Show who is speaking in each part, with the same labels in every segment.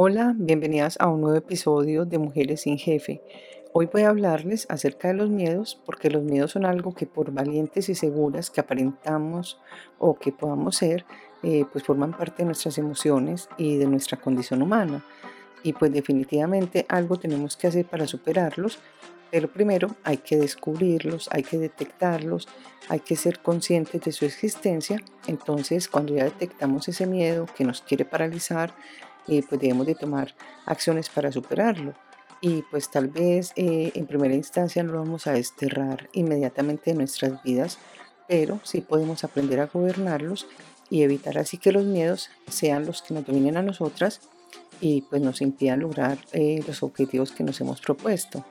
Speaker 1: Hola, bienvenidas a un nuevo episodio de Mujeres sin Jefe. Hoy voy a hablarles acerca de los miedos porque los miedos son algo que por valientes y seguras que aparentamos o que podamos ser, eh, pues forman parte de nuestras emociones y de nuestra condición humana. Y pues definitivamente algo tenemos que hacer para superarlos, pero primero hay que descubrirlos, hay que detectarlos, hay que ser conscientes de su existencia. Entonces cuando ya detectamos ese miedo que nos quiere paralizar, eh, pues debemos de tomar acciones para superarlo. Y pues tal vez eh, en primera instancia no lo vamos a desterrar inmediatamente de nuestras vidas, pero sí podemos aprender a gobernarlos y evitar así que los miedos sean los que nos dominen a nosotras y pues nos impidan lograr eh, los objetivos que nos hemos propuesto.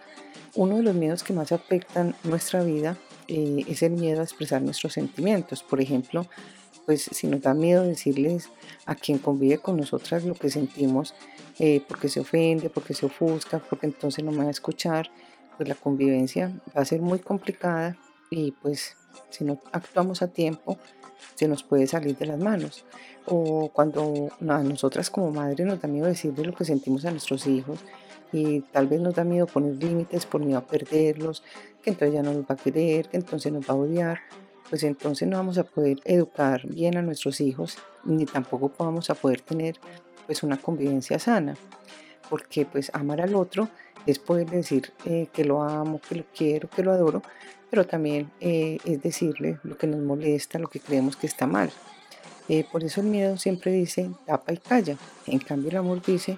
Speaker 1: Uno de los miedos que más afectan nuestra vida es el miedo a expresar nuestros sentimientos. Por ejemplo, pues si nos da miedo decirles a quien convive con nosotras lo que sentimos, eh, porque se ofende, porque se ofusca, porque entonces no me va a escuchar, pues la convivencia va a ser muy complicada y pues si no actuamos a tiempo, se nos puede salir de las manos. O cuando a nosotras como madres nos da miedo decirles lo que sentimos a nuestros hijos y tal vez nos da miedo poner límites por miedo a perderlos, que entonces ya no nos va a querer, que entonces nos va a odiar pues entonces no vamos a poder educar bien a nuestros hijos ni tampoco vamos a poder tener pues una convivencia sana porque pues amar al otro es poder decir eh, que lo amo, que lo quiero, que lo adoro, pero también eh, es decirle lo que nos molesta, lo que creemos que está mal. Eh, por eso el miedo siempre dice tapa y calla, en cambio el amor dice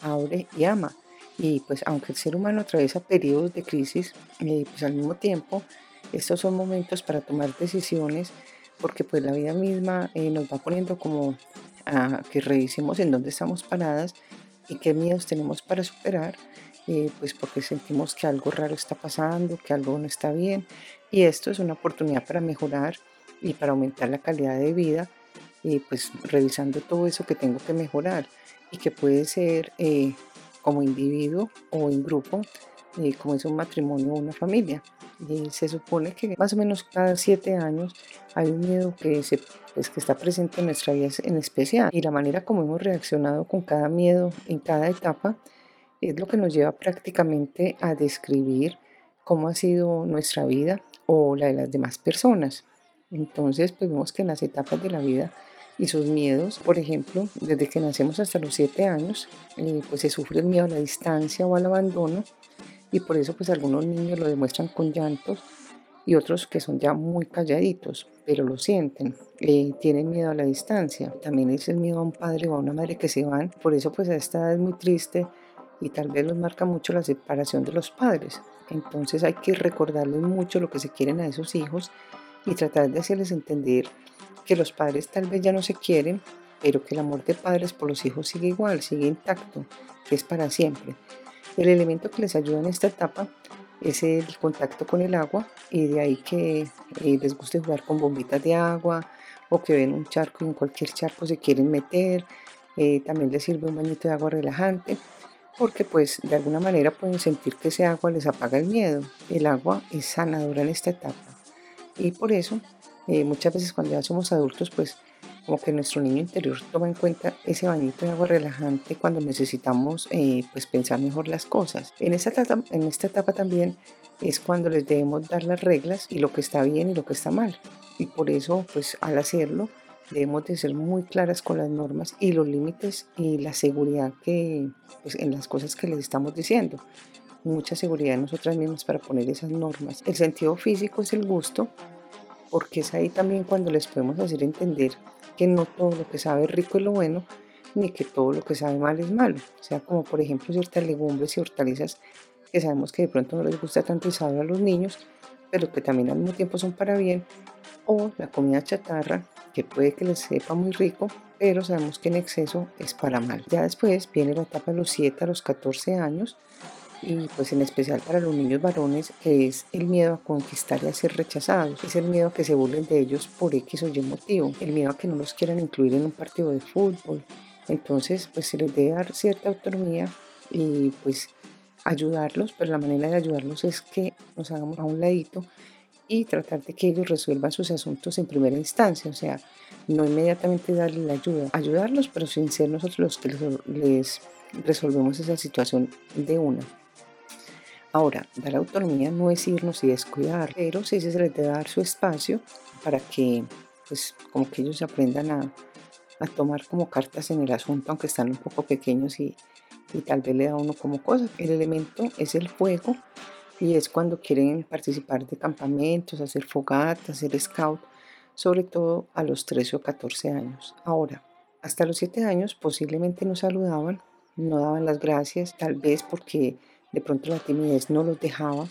Speaker 1: abre y ama. Y pues aunque el ser humano atraviesa periodos de crisis, pues al mismo tiempo estos son momentos para tomar decisiones porque pues la vida misma eh, nos va poniendo como a que revisemos en dónde estamos paradas y qué miedos tenemos para superar, eh, pues porque sentimos que algo raro está pasando, que algo no está bien. Y esto es una oportunidad para mejorar y para aumentar la calidad de vida y pues revisando todo eso que tengo que mejorar y que puede ser eh, como individuo o en grupo, como es un matrimonio o una familia. Y se supone que más o menos cada siete años hay un miedo que, se, pues, que está presente en nuestra vida en especial. Y la manera como hemos reaccionado con cada miedo en cada etapa es lo que nos lleva prácticamente a describir cómo ha sido nuestra vida o la de las demás personas. Entonces, pues vemos que en las etapas de la vida y sus miedos, por ejemplo, desde que nacemos hasta los siete años, eh, pues se sufre el miedo a la distancia o al abandono, y por eso pues algunos niños lo demuestran con llantos y otros que son ya muy calladitos, pero lo sienten, eh, tienen miedo a la distancia, también es el miedo a un padre o a una madre que se van, por eso pues a esta edad es muy triste y tal vez los marca mucho la separación de los padres, entonces hay que recordarles mucho lo que se quieren a esos hijos y tratar de hacerles entender que los padres tal vez ya no se quieren, pero que el amor de padres por los hijos sigue igual, sigue intacto, que es para siempre. El elemento que les ayuda en esta etapa es el contacto con el agua y de ahí que eh, les guste jugar con bombitas de agua o que ven un charco y en cualquier charco se quieren meter. Eh, también les sirve un bañito de agua relajante porque pues de alguna manera pueden sentir que ese agua les apaga el miedo. El agua es sanadora en esta etapa y por eso eh, muchas veces cuando ya somos adultos pues como que nuestro niño interior toma en cuenta ese bañito de agua relajante cuando necesitamos eh, pues pensar mejor las cosas. En esta, etapa, en esta etapa también es cuando les debemos dar las reglas y lo que está bien y lo que está mal. Y por eso pues al hacerlo debemos de ser muy claras con las normas y los límites y la seguridad que pues, en las cosas que les estamos diciendo. Mucha seguridad en nosotras mismas para poner esas normas. El sentido físico es el gusto, porque es ahí también cuando les podemos hacer entender que no todo lo que sabe rico es lo bueno, ni que todo lo que sabe mal es malo. O sea, como por ejemplo ciertas legumbres y hortalizas que sabemos que de pronto no les gusta tanto y sabe a los niños, pero que también al mismo tiempo son para bien, o la comida chatarra, que puede que les sepa muy rico, pero sabemos que en exceso es para mal. Ya después viene la etapa de los 7 a los 14 años, y pues en especial para los niños varones, es el miedo a conquistar y a ser rechazados, es el miedo a que se burlen de ellos por X o Y motivo, el miedo a que no los quieran incluir en un partido de fútbol. Entonces, pues se les debe dar cierta autonomía y pues ayudarlos, pero la manera de ayudarlos es que nos hagamos a un ladito y tratar de que ellos resuelvan sus asuntos en primera instancia, o sea, no inmediatamente darle la ayuda, ayudarlos, pero sin ser nosotros los que les resolvemos esa situación de una. Ahora, dar autonomía no es irnos y descuidar, pero sí se les debe dar su espacio para que, pues, como que ellos aprendan a, a tomar como cartas en el asunto, aunque están un poco pequeños y, y tal vez le da uno como cosa. El elemento es el fuego y es cuando quieren participar de campamentos, hacer fogatas, hacer scout, sobre todo a los 13 o 14 años. Ahora, hasta los 7 años posiblemente no saludaban, no daban las gracias, tal vez porque de pronto la timidez no los dejaba,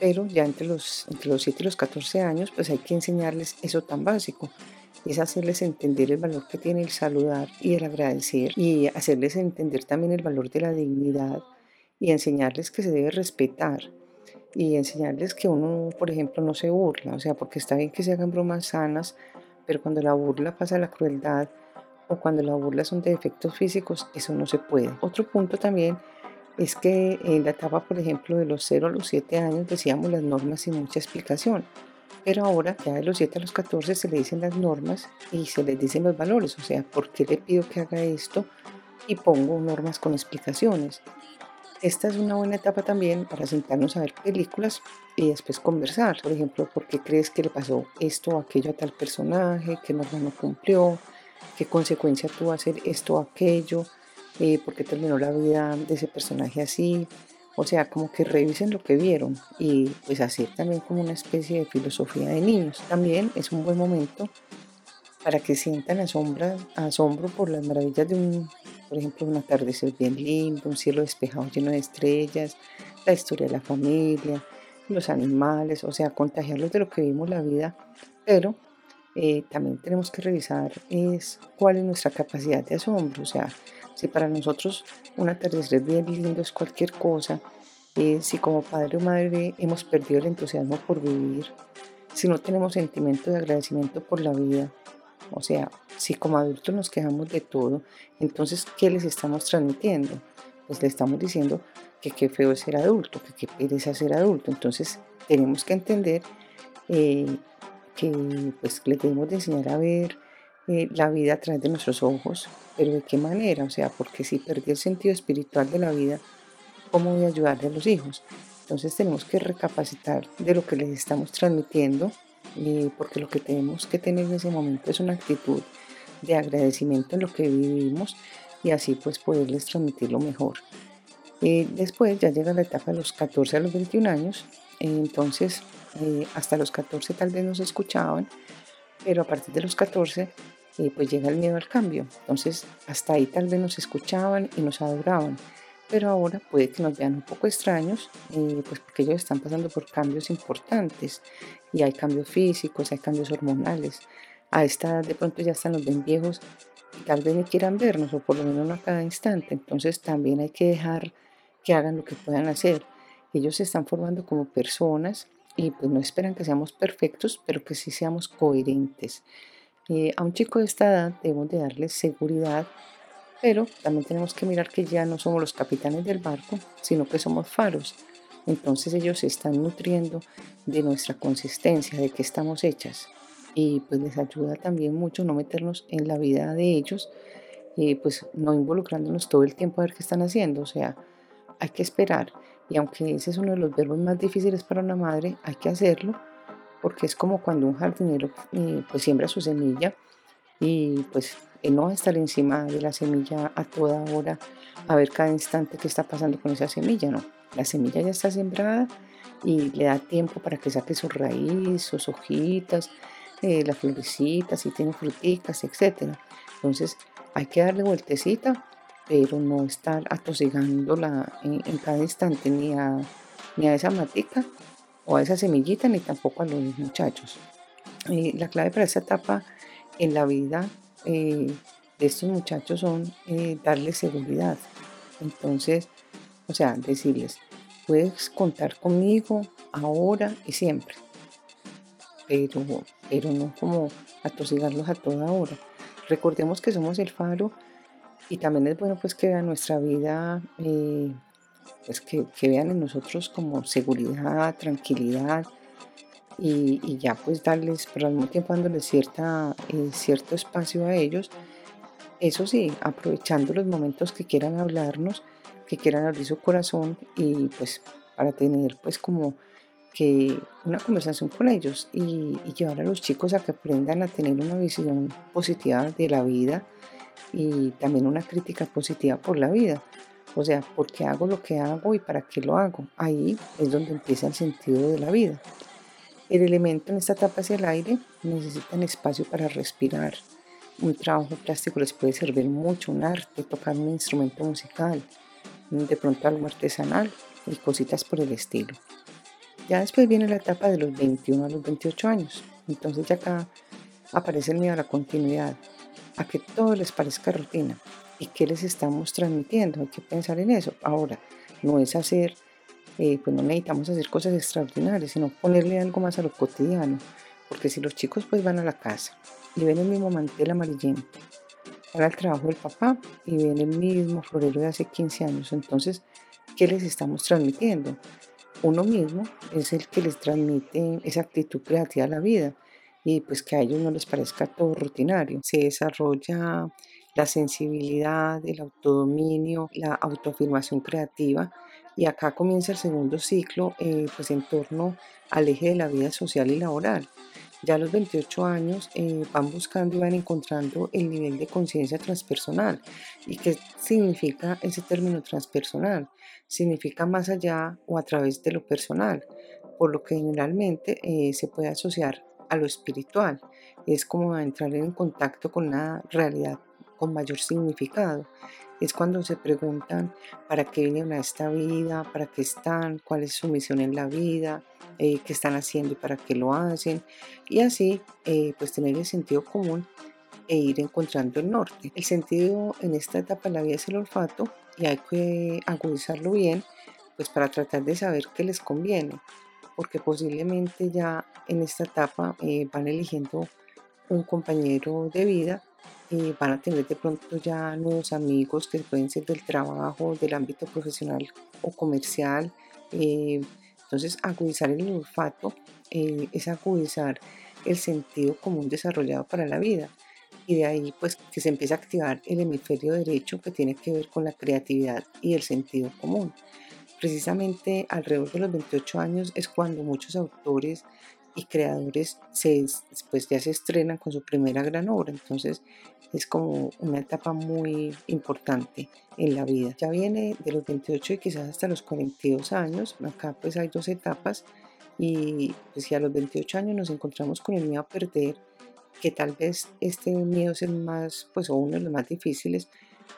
Speaker 1: pero ya entre los, entre los 7 y los 14 años pues hay que enseñarles eso tan básico, es hacerles entender el valor que tiene el saludar y el agradecer y hacerles entender también el valor de la dignidad y enseñarles que se debe respetar y enseñarles que uno, por ejemplo, no se burla, o sea, porque está bien que se hagan bromas sanas, pero cuando la burla pasa a la crueldad o cuando la burla son de defectos físicos, eso no se puede. Otro punto también es que en la etapa, por ejemplo, de los 0 a los 7 años decíamos las normas sin mucha explicación. Pero ahora, ya de los 7 a los 14, se le dicen las normas y se les dicen los valores. O sea, ¿por qué le pido que haga esto? Y pongo normas con explicaciones. Esta es una buena etapa también para sentarnos a ver películas y después conversar. Por ejemplo, ¿por qué crees que le pasó esto o aquello a tal personaje? ¿Qué norma no cumplió? ¿Qué consecuencia tuvo hacer esto o aquello? Eh, ¿Por qué terminó la vida de ese personaje así? O sea, como que revisen lo que vieron y pues hacer también como una especie de filosofía de niños. También es un buen momento para que sientan asombra, asombro por las maravillas de un, por ejemplo, un atardecer bien lindo, un cielo despejado lleno de estrellas, la historia de la familia, los animales, o sea, contagiarlos de lo que vimos la vida, pero eh, también tenemos que revisar es cuál es nuestra capacidad de asombro, o sea, si para nosotros un atardecer bien lindo es cualquier cosa, eh, si como padre o madre hemos perdido el entusiasmo por vivir, si no tenemos sentimiento de agradecimiento por la vida, o sea, si como adultos nos quejamos de todo, entonces, ¿qué les estamos transmitiendo? Pues le estamos diciendo que qué feo es ser adulto, que qué pereza ser adulto. Entonces, tenemos que entender eh, que pues le debemos de enseñar a ver eh, la vida a través de nuestros ojos, pero ¿de qué manera? O sea, porque si perdí el sentido espiritual de la vida, ¿cómo voy a ayudarle a los hijos? Entonces tenemos que recapacitar de lo que les estamos transmitiendo, eh, porque lo que tenemos que tener en ese momento es una actitud de agradecimiento en lo que vivimos y así pues poderles transmitir lo mejor. Eh, después ya llega la etapa de los 14 a los 21 años, entonces hasta los 14 tal vez nos escuchaban, pero a partir de los 14 eh, pues llega el miedo al cambio. Entonces hasta ahí tal vez nos escuchaban y nos adoraban, pero ahora puede que nos vean un poco extraños, eh, pues porque ellos están pasando por cambios importantes y hay cambios físicos, hay cambios hormonales. A esta edad de pronto ya están los ven viejos y tal vez ni quieran vernos o por lo menos no a cada instante. Entonces también hay que dejar que hagan lo que puedan hacer. Ellos se están formando como personas y pues no esperan que seamos perfectos, pero que sí seamos coherentes. Eh, a un chico de esta edad debemos de darle seguridad, pero también tenemos que mirar que ya no somos los capitanes del barco, sino que somos faros. Entonces ellos se están nutriendo de nuestra consistencia, de que estamos hechas. Y pues les ayuda también mucho no meternos en la vida de ellos, y pues no involucrándonos todo el tiempo a ver qué están haciendo. O sea, hay que esperar y aunque ese es uno de los verbos más difíciles para una madre, hay que hacerlo porque es como cuando un jardinero eh, pues siembra su semilla y pues no va a estar encima de la semilla a toda hora a ver cada instante qué está pasando con esa semilla, no. La semilla ya está sembrada y le da tiempo para que saque su raíz, sus hojitas, eh, las florecitas, si tiene fruticas, etc. Entonces hay que darle vueltecita pero no estar atosigándola en, cada instante ni a, ni a esa matica o a esa semillita ni tampoco a los muchachos. La clave para esta etapa en la vida eh, de estos muchachos son eh, darles seguridad. Entonces, o sea, decirles, puedes contar conmigo ahora y siempre, pero, pero no como atosigarlos a toda hora. Recordemos que somos el faro y también es bueno pues que vean nuestra vida, eh, pues que, vean en nosotros como seguridad, tranquilidad, y, ya pues darles, pero al mismo tiempo dándoles cierta, eh, cierto espacio a ellos. Eso sí, aprovechando los momentos que quieran hablarnos, que quieran abrir su corazón y pues para tener pues como que una conversación con ellos y, y, llevar a los chicos a que aprendan a tener una visión positiva de la vida y también una crítica positiva por la vida. O sea, ¿por qué hago lo que hago y para qué lo hago? Ahí es donde empieza el sentido de la vida. El elemento en esta etapa hacia el aire necesitan espacio para respirar. Un trabajo plástico les puede servir mucho, un arte, tocar un instrumento musical, de pronto algo artesanal y cositas por el estilo. Ya después viene la etapa de los 21 a los 28 años. Entonces ya acá aparece el miedo a la continuidad, a que todo les parezca rutina. ¿Y qué les estamos transmitiendo? Hay que pensar en eso. Ahora, no es hacer, eh, pues no necesitamos hacer cosas extraordinarias, sino ponerle algo más a lo cotidiano. Porque si los chicos pues van a la casa y ven el mismo mantel amarillento, van al trabajo del papá y ven el mismo florero de hace 15 años, entonces, ¿qué les estamos transmitiendo? Uno mismo es el que les transmite esa actitud creativa a la vida y pues que a ellos no les parezca todo rutinario. Se desarrolla la sensibilidad, el autodominio, la autoafirmación creativa y acá comienza el segundo ciclo eh, pues en torno al eje de la vida social y laboral. Ya a los 28 años eh, van buscando y van encontrando el nivel de conciencia transpersonal. ¿Y qué significa ese término transpersonal? Significa más allá o a través de lo personal, por lo que generalmente eh, se puede asociar a lo espiritual. Es como entrar en contacto con una realidad con mayor significado. Es cuando se preguntan para qué vienen a esta vida, para qué están, cuál es su misión en la vida, eh, qué están haciendo y para qué lo hacen. Y así, eh, pues tener el sentido común e ir encontrando el norte. El sentido en esta etapa de la vida es el olfato y hay que agudizarlo bien, pues para tratar de saber qué les conviene porque posiblemente ya en esta etapa eh, van eligiendo un compañero de vida y van a tener de pronto ya nuevos amigos que pueden ser del trabajo, del ámbito profesional o comercial. Eh, entonces, agudizar el olfato eh, es agudizar el sentido común desarrollado para la vida. Y de ahí, pues, que se empieza a activar el hemisferio derecho que tiene que ver con la creatividad y el sentido común. Precisamente alrededor de los 28 años es cuando muchos autores y creadores se, pues ya se estrenan con su primera gran obra. Entonces es como una etapa muy importante en la vida. Ya viene de los 28 y quizás hasta los 42 años. Acá pues hay dos etapas y pues si a los 28 años nos encontramos con el miedo a perder, que tal vez este miedo es el más, pues uno de los más difíciles,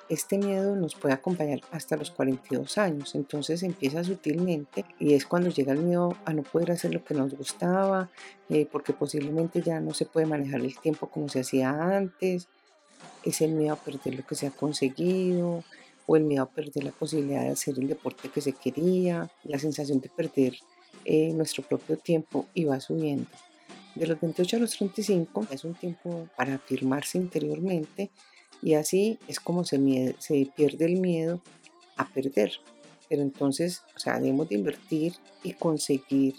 Speaker 1: este miedo nos puede acompañar hasta los 42 años, entonces empieza sutilmente y es cuando llega el miedo a no poder hacer lo que nos gustaba, eh, porque posiblemente ya no se puede manejar el tiempo como se hacía antes, es el miedo a perder lo que se ha conseguido o el miedo a perder la posibilidad de hacer el deporte que se quería, la sensación de perder eh, nuestro propio tiempo y va subiendo. De los 28 a los 35 es un tiempo para afirmarse interiormente y así es como se, se pierde el miedo a perder. Pero entonces, o sea, debemos de invertir y conseguir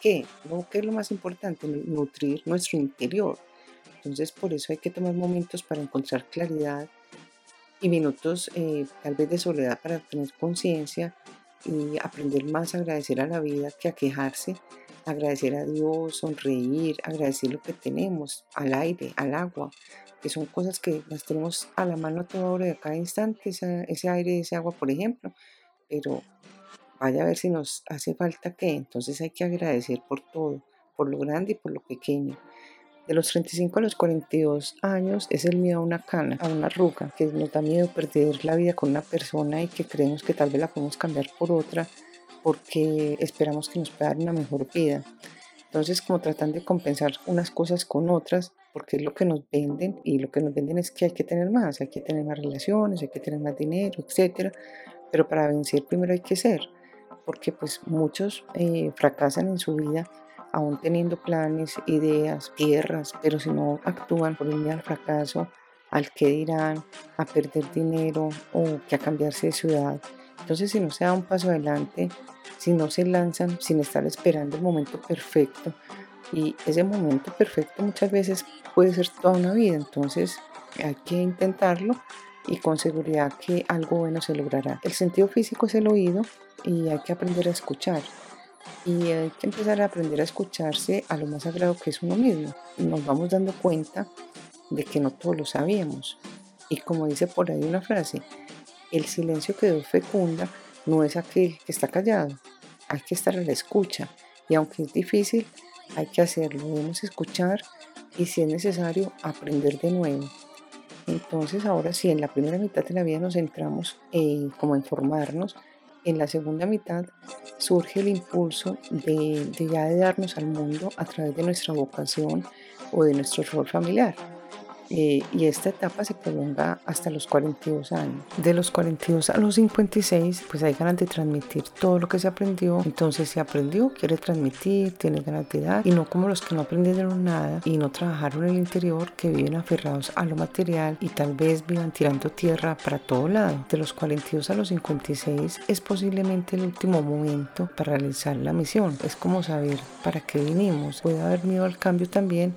Speaker 1: qué, ¿no? ¿Qué es lo más importante? Nutrir nuestro interior. Entonces, por eso hay que tomar momentos para encontrar claridad y minutos eh, tal vez de soledad para tener conciencia y aprender más a agradecer a la vida que a quejarse, agradecer a Dios, sonreír, agradecer lo que tenemos, al aire, al agua, que son cosas que las tenemos a la mano a toda hora de cada instante, ese aire, ese agua, por ejemplo, pero vaya a ver si nos hace falta qué, entonces hay que agradecer por todo, por lo grande y por lo pequeño. De los 35 a los 42 años es el miedo a una cana, a una arruga, que nos da miedo perder la vida con una persona y que creemos que tal vez la podemos cambiar por otra porque esperamos que nos pueda dar una mejor vida. Entonces, como tratan de compensar unas cosas con otras, porque es lo que nos venden y lo que nos venden es que hay que tener más, hay que tener más relaciones, hay que tener más dinero, etcétera. Pero para vencer primero hay que ser, porque pues muchos eh, fracasan en su vida aún teniendo planes, ideas, tierras, pero si no actúan por el miedo al fracaso, al que dirán, a perder dinero o que a cambiarse de ciudad, Entonces si no se da un paso adelante, si no se lanzan sin estar esperando el momento perfecto, y ese momento perfecto muchas veces puede ser toda una vida, entonces hay que intentarlo y con seguridad que algo bueno se logrará. El sentido físico es el oído y hay que aprender a escuchar. Y hay que empezar a aprender a escucharse a lo más sagrado que es uno mismo. Nos vamos dando cuenta de que no todos lo sabíamos. Y como dice por ahí una frase, el silencio que Dios fecunda no es aquel que está callado. Hay que estar a la escucha. Y aunque es difícil, hay que hacerlo. Debemos escuchar y si es necesario, aprender de nuevo. Entonces ahora sí, en la primera mitad de la vida nos centramos en como informarnos. En la segunda mitad surge el impulso de, de ya de darnos al mundo a través de nuestra vocación o de nuestro rol familiar. Eh, y esta etapa se prolonga hasta los 42 años. De los 42 a los 56, pues hay ganas de transmitir todo lo que se aprendió. Entonces se aprendió, quiere transmitir, tiene ganas de dar, y no como los que no aprendieron nada y no trabajaron en el interior, que viven aferrados a lo material y tal vez vivan tirando tierra para todo lado. De los 42 a los 56 es posiblemente el último momento para realizar la misión. Es como saber para qué vinimos. Puede haber miedo al cambio también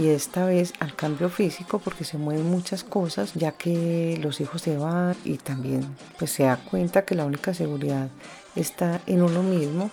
Speaker 1: y esta vez al cambio físico porque se mueven muchas cosas ya que los hijos se van y también pues se da cuenta que la única seguridad está en uno mismo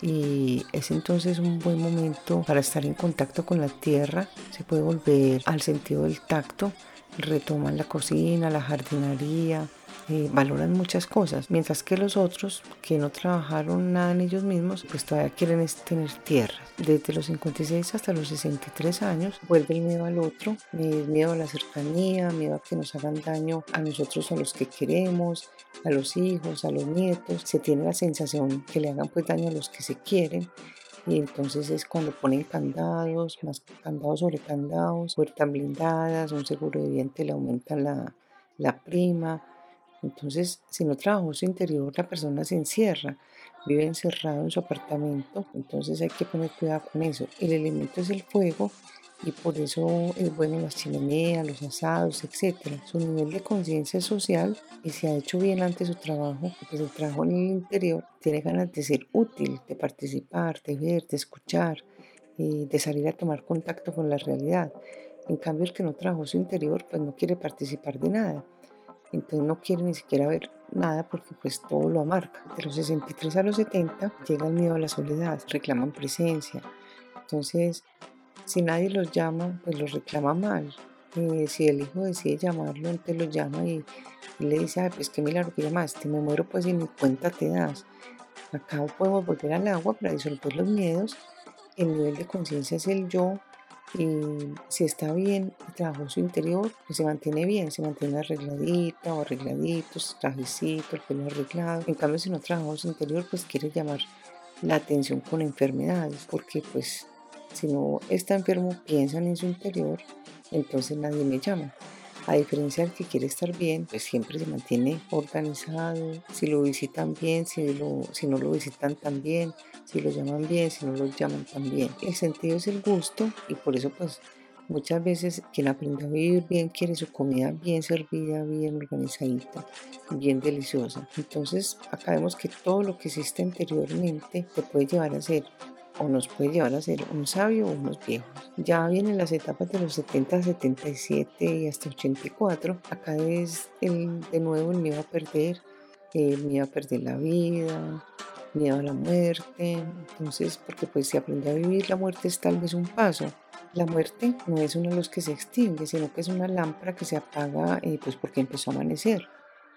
Speaker 1: y es entonces un buen momento para estar en contacto con la tierra, se puede volver al sentido del tacto, retoman la cocina, la jardinería, eh, valoran muchas cosas, mientras que los otros que no trabajaron nada en ellos mismos, pues todavía quieren tener tierra. Desde los 56 hasta los 63 años vuelve el miedo al otro, miedo a la cercanía, miedo a que nos hagan daño a nosotros, a los que queremos, a los hijos, a los nietos. Se tiene la sensación que le hagan pues daño a los que se quieren y entonces es cuando ponen candados, más candados sobre candados, puertas blindadas, un seguro de viento le aumentan la, la prima, entonces, si no trabajó su interior, la persona se encierra, vive encerrado en su apartamento, entonces hay que poner cuidado con eso. El elemento es el fuego y por eso es bueno las chimeneas, los asados, etc. Su nivel de conciencia social y si ha hecho bien antes su trabajo, pues el trabajo en el interior tiene ganas de ser útil, de participar, de ver, de escuchar, y de salir a tomar contacto con la realidad. En cambio, el que no trabajó su interior, pues no quiere participar de nada entonces no quiere ni siquiera ver nada porque pues todo lo amarga. De los 63 a los 70 llega el miedo a la soledad, reclaman presencia. Entonces, si nadie los llama, pues los reclama mal. Eh, si el hijo decide llamarlo, entonces lo llama y, le dice, Ay, pues qué milagro que llamaste, me muero pues y ni cuenta te das. Acá podemos volver al agua para disolver los miedos. El nivel de conciencia es el yo, y si está bien y trabajó su interior, pues se mantiene bien, se mantiene arregladita o arregladitos, trajecito, el pelo arreglado. En cambio, si no trabajó su interior, pues quiere llamar la atención con enfermedades, porque pues si no está enfermo, piensan en su interior, entonces nadie me llama. A diferencia del que quiere estar bien, pues siempre se mantiene organizado. Si lo visitan bien, si, lo, si no lo visitan tan bien, si lo llaman bien, si no lo llaman tan bien. El sentido es el gusto y por eso pues muchas veces quien aprende a vivir bien quiere su comida bien servida, bien organizadita, bien deliciosa. Entonces acá vemos que todo lo que existe anteriormente te puede llevar a ser o nos puede llevar a ser un sabio o unos viejos. Ya vienen las etapas de los 70, 77 y hasta 84. Acá es el, de nuevo el miedo a perder, el miedo a perder la vida, miedo a la muerte. Entonces, porque pues si aprende a vivir, la muerte es tal vez un paso. La muerte no es de los que se extingue, sino que es una lámpara que se apaga eh, pues porque empezó a amanecer.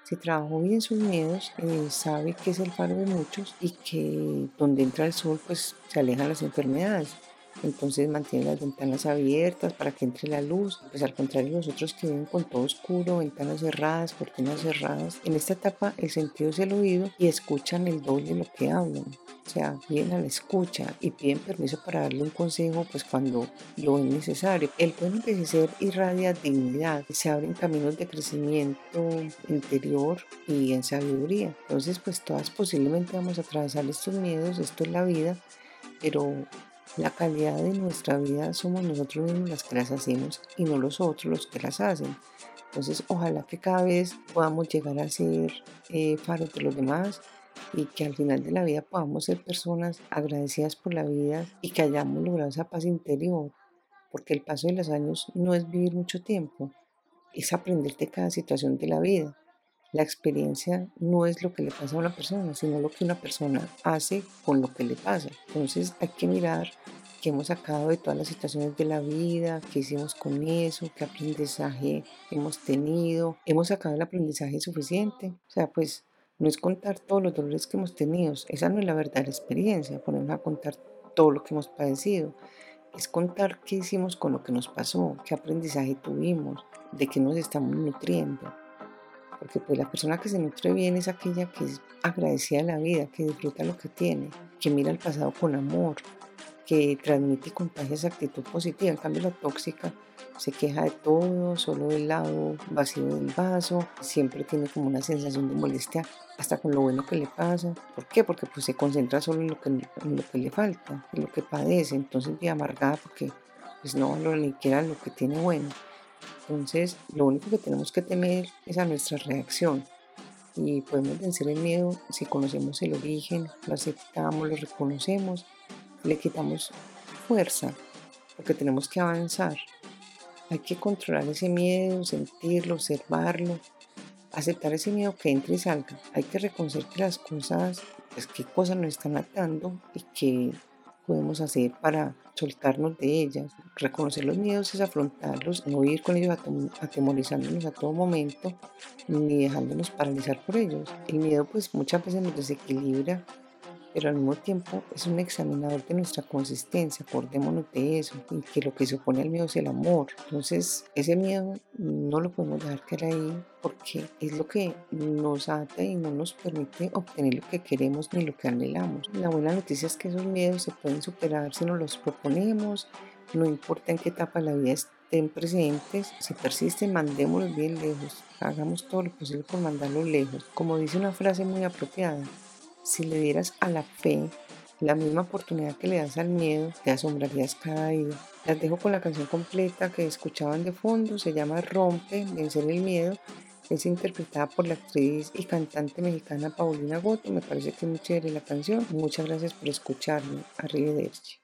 Speaker 1: Si trabajó bien sus miedos, eh, sabe que es el faro de muchos y que donde entra el sol, pues se alejan las enfermedades. Entonces mantiene las ventanas abiertas para que entre la luz. Pues al contrario, los otros que viven con todo oscuro, ventanas cerradas, cortinas cerradas. En esta etapa el sentido es el oído y escuchan el doble de lo que hablan o sea, vienen a la escucha y piden permiso para darle un consejo, pues cuando lo es necesario. El buen envejecer irradia dignidad, se abren caminos de crecimiento interior y en sabiduría. Entonces, pues todas posiblemente vamos a atravesar estos miedos, esto es la vida, pero la calidad de nuestra vida somos nosotros mismos las que las hacemos y no los otros los que las hacen. Entonces, ojalá que cada vez podamos llegar a ser eh, faros de los demás y que al final de la vida podamos ser personas agradecidas por la vida y que hayamos logrado esa paz interior, porque el paso de los años no es vivir mucho tiempo, es aprender de cada situación de la vida. La experiencia no es lo que le pasa a una persona, sino lo que una persona hace con lo que le pasa. Entonces hay que mirar qué hemos sacado de todas las situaciones de la vida, qué hicimos con eso, qué aprendizaje hemos tenido, hemos sacado el aprendizaje suficiente. O sea, pues no es contar todos los dolores que hemos tenido, esa no es la verdadera experiencia, ponernos a contar todo lo que hemos padecido, es contar qué hicimos con lo que nos pasó, qué aprendizaje tuvimos, de qué nos estamos nutriendo porque pues la persona que se nutre bien es aquella que es agradecida a la vida, que disfruta lo que tiene, que mira el pasado con amor, que transmite y contagia esa actitud positiva. En cambio la tóxica se queja de todo, solo del lado vacío del vaso, siempre tiene como una sensación de molestia hasta con lo bueno que le pasa. ¿Por qué? Porque pues se concentra solo en lo que, en lo que le falta, en lo que padece, entonces vive amargada porque pues no valora ni siquiera lo que tiene bueno. Entonces, lo único que tenemos que temer es a nuestra reacción. Y podemos vencer el miedo si conocemos el origen, lo aceptamos, lo reconocemos, le quitamos fuerza, porque tenemos que avanzar. Hay que controlar ese miedo, sentirlo, observarlo, aceptar ese miedo que entre y salga. Hay que reconocer que las cosas, pues qué cosas nos están atando y que podemos hacer para soltarnos de ellas. Reconocer los miedos es afrontarlos, no ir con ellos atemorizándonos a todo momento, ni dejándonos paralizar por ellos. El miedo pues muchas veces nos desequilibra pero al mismo tiempo es un examinador de nuestra consistencia, acordémonos de eso, y que lo que se opone al miedo es el amor. Entonces, ese miedo no lo podemos dejar caer ahí porque es lo que nos ata y no nos permite obtener lo que queremos ni lo que anhelamos. La buena noticia es que esos miedos se pueden superar si nos los proponemos, no importa en qué etapa de la vida estén presentes, si persisten, mandémoslos bien lejos, hagamos todo lo posible por mandarlos lejos. Como dice una frase muy apropiada, si le dieras a la fe la misma oportunidad que le das al miedo, te asombrarías cada día. Las dejo con la canción completa que escuchaban de fondo, se llama Rompe, Vencer el Miedo. Es interpretada por la actriz y cantante mexicana Paulina Goto. Me parece que es muy chévere la canción. Muchas gracias por escucharme. Arrivederci.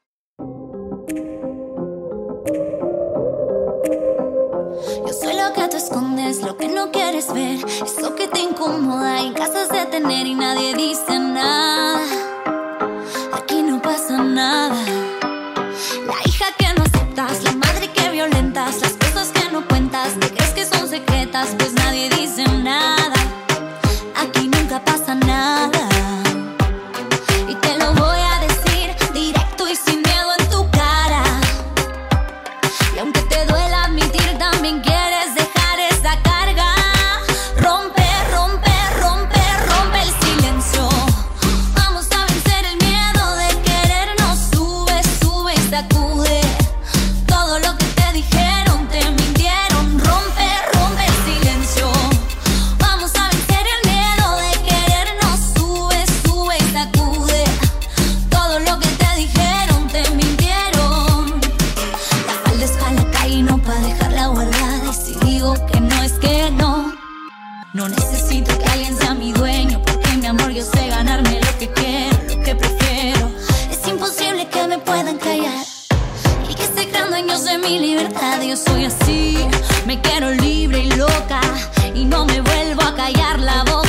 Speaker 2: Lo que tú escondes, lo que no quieres ver, eso que te incomoda y casas de tener y nadie dice nada. Aquí no pasa nada. La hija que no aceptas, la madre que violentas, las cosas que no cuentas, que crees que son secretas, pues nadie dice nada. Aquí nunca pasa nada. viviendo en un mundo al revés. No te en la pantalla, pero en la casa el amor no te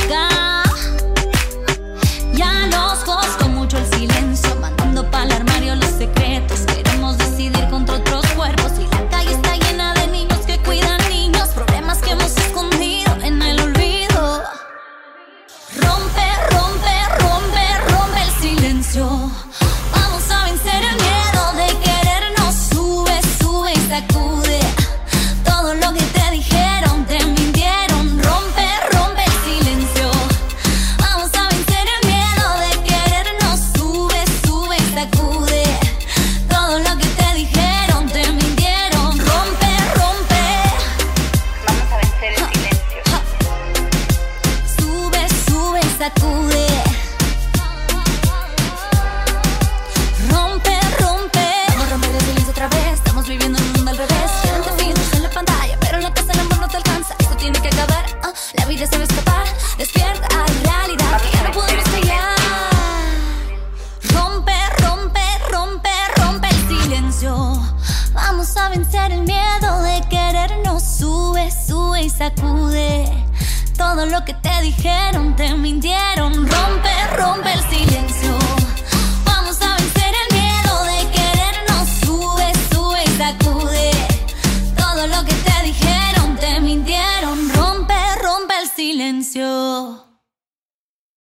Speaker 2: sacude.